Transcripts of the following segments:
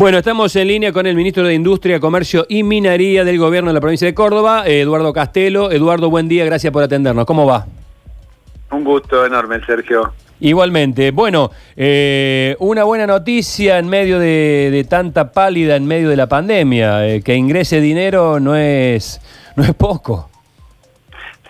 Bueno, estamos en línea con el ministro de Industria, Comercio y Minería del Gobierno de la provincia de Córdoba, Eduardo Castelo. Eduardo, buen día, gracias por atendernos. ¿Cómo va? Un gusto enorme, Sergio. Igualmente. Bueno, eh, una buena noticia en medio de, tanta pálida, en medio de la pandemia. Eh, que ingrese dinero no es, no es poco.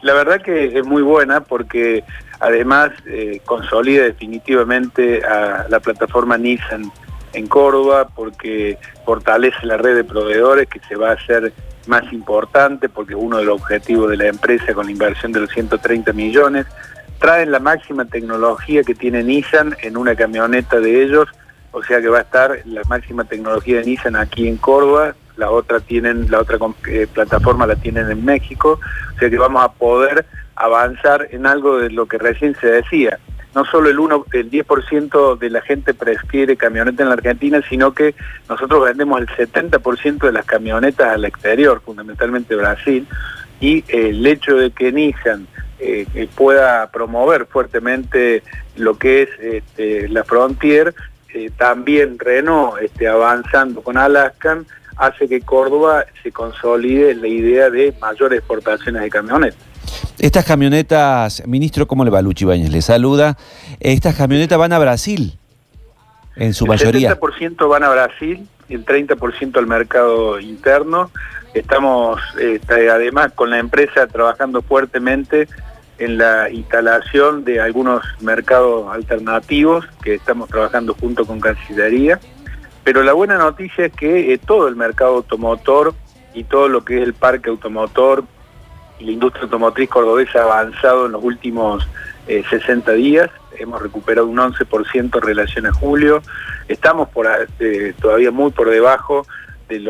La verdad que es muy buena porque además eh, consolida definitivamente a la plataforma Nissan en Córdoba porque fortalece la red de proveedores que se va a hacer más importante porque uno de los objetivos de la empresa con la inversión de los 130 millones traen la máxima tecnología que tiene Nissan en una camioneta de ellos, o sea que va a estar la máxima tecnología de Nissan aquí en Córdoba, la otra tienen, la otra eh, plataforma la tienen en México, o sea que vamos a poder avanzar en algo de lo que recién se decía, no solo el 1, el 10% de la gente prefiere camioneta en la Argentina, sino que nosotros vendemos el 70% de las camionetas al exterior, fundamentalmente Brasil, y el hecho de que Nissan eh, pueda promover fuertemente lo que es este, la Frontier, eh, también Renault este, avanzando con Alaskan, hace que Córdoba se consolide la idea de mayores exportaciones de camionetas. Estas camionetas, ministro, ¿cómo le va Luchi Bañez? Le saluda. Estas camionetas van a Brasil, en su mayoría. El 70% van a Brasil, el 30% al mercado interno. Estamos este, además con la empresa trabajando fuertemente en la instalación de algunos mercados alternativos que estamos trabajando junto con Cancillería. Pero la buena noticia es que eh, todo el mercado automotor y todo lo que es el parque automotor la industria automotriz cordobesa ha avanzado en los últimos 60 eh, días, hemos recuperado un 11% en relación a julio, estamos todavía muy por debajo de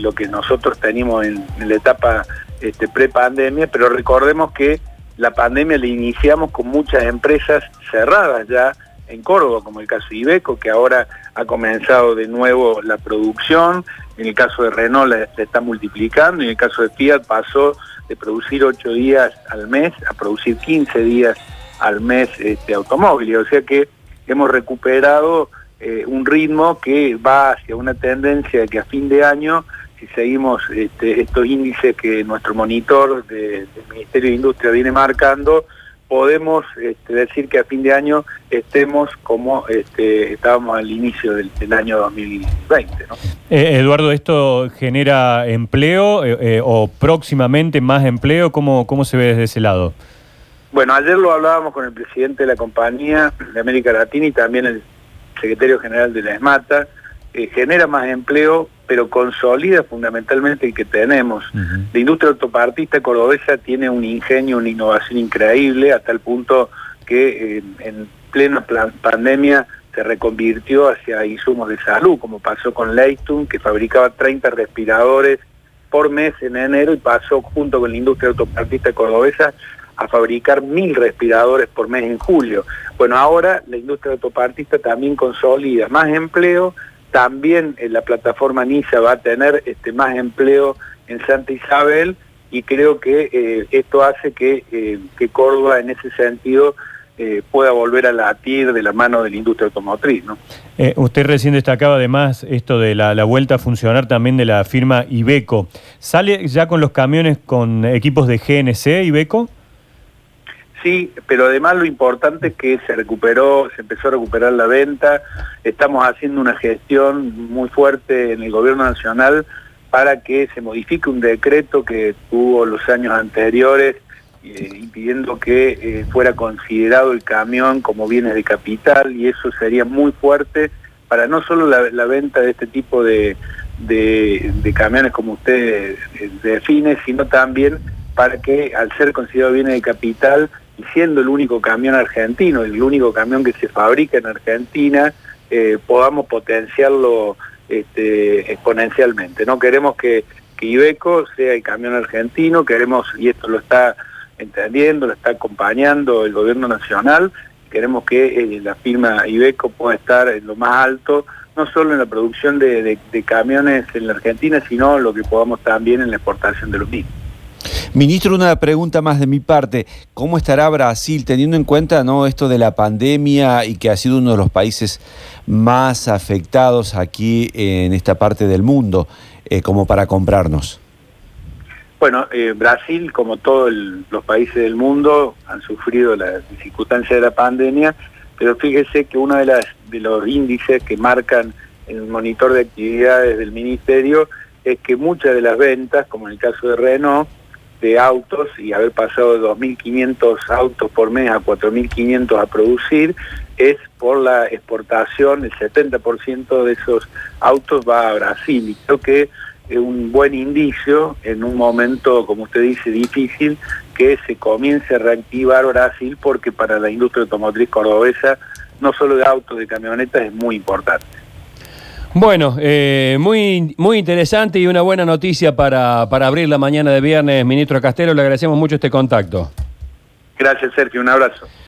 lo que nosotros teníamos en, la etapa este, pre-pandemia, pero recordemos que la pandemia la iniciamos con muchas empresas cerradas ya en Córdoba, como el caso de Ibeco, que ahora ha comenzado de nuevo la producción, en el caso de Renault se está multiplicando, y en el caso de Fiat pasó de producir 8 días al mes a producir 15 días al mes este automóvil. O sea que hemos recuperado eh, un ritmo que va hacia una tendencia que a fin de año, si seguimos este, estos índices que nuestro monitor del Ministerio de Industria viene marcando, podemos este, decir que a fin de año estemos como este, estábamos al inicio del, año 2020. Eh, Eduardo, ¿esto genera empleo eh, eh, o próximamente más empleo? ¿Cómo, ¿Cómo se ve desde ese lado? Bueno, ayer lo hablábamos con el presidente de la compañía de América Latina y también el secretario general de la ESMATA. Genera más empleo pero consolida fundamentalmente el que tenemos. La industria autopartista cordobesa tiene un ingenio, una innovación increíble, hasta el punto que eh, en plena pandemia se reconvirtió hacia insumos de salud, como pasó con Leighton, que fabricaba 30 respiradores por mes en enero y pasó junto con la industria autopartista cordobesa a fabricar mil respiradores por mes en julio. Bueno, ahora la industria autopartista también consolida más empleo, también en la plataforma NISA va a tener este, más empleo en Santa Isabel y creo que eh, esto hace que, eh, que, Córdoba en ese sentido eh, pueda volver a latir de la mano de la industria automotriz. ¿no? usted recién destacaba además esto de la, la, vuelta a funcionar también de la firma Ibeco. ¿Sale ya con los camiones con equipos de GNC Ibeco? Sí, pero además lo importante es que se recuperó, se empezó a recuperar la venta, estamos haciendo una gestión muy fuerte en el gobierno nacional para que se modifique un decreto que tuvo los años anteriores eh, impidiendo que eh, fuera considerado el camión como bienes de capital y eso sería muy fuerte para no solo la, venta de este tipo de, de camiones como usted eh, define, sino también para que al ser considerado bienes de capital siendo el único camión argentino, el único camión que se fabrica en Argentina, eh, podamos potenciarlo este, exponencialmente. No queremos que, Ibeco sea el camión argentino, queremos, y esto lo está entendiendo, lo está acompañando el gobierno nacional, queremos que eh, la firma Ibeco pueda estar en lo más alto, no solo en la producción de, de camiones en la Argentina, sino lo que podamos también en la exportación de los mismos. Ministro, una pregunta más de mi parte. ¿Cómo estará Brasil teniendo en cuenta ¿no? esto de la pandemia y que ha sido uno de los países más afectados aquí en esta parte del mundo eh, como para comprarnos? Bueno, eh, Brasil, como todos los países del mundo, han sufrido las circunstancias de la pandemia, pero fíjese que uno de, las, de los índices que marcan el monitor de actividades del Ministerio es que muchas de las ventas, como en el caso de Renault, de autos y haber pasado de 2.500 autos por mes a 4.500 a producir, es por la exportación, el 70% de esos autos va a Brasil. Y creo que es un buen indicio en un momento, como usted dice, difícil, que se comience a reactivar Brasil porque para la industria automotriz cordobesa, no solo de autos, de camionetas, es muy importante. Bueno, eh, muy, muy interesante y una buena noticia para, para abrir la mañana de viernes, ministro Castelo. Le agradecemos mucho este contacto. Gracias, Sergio. Un abrazo.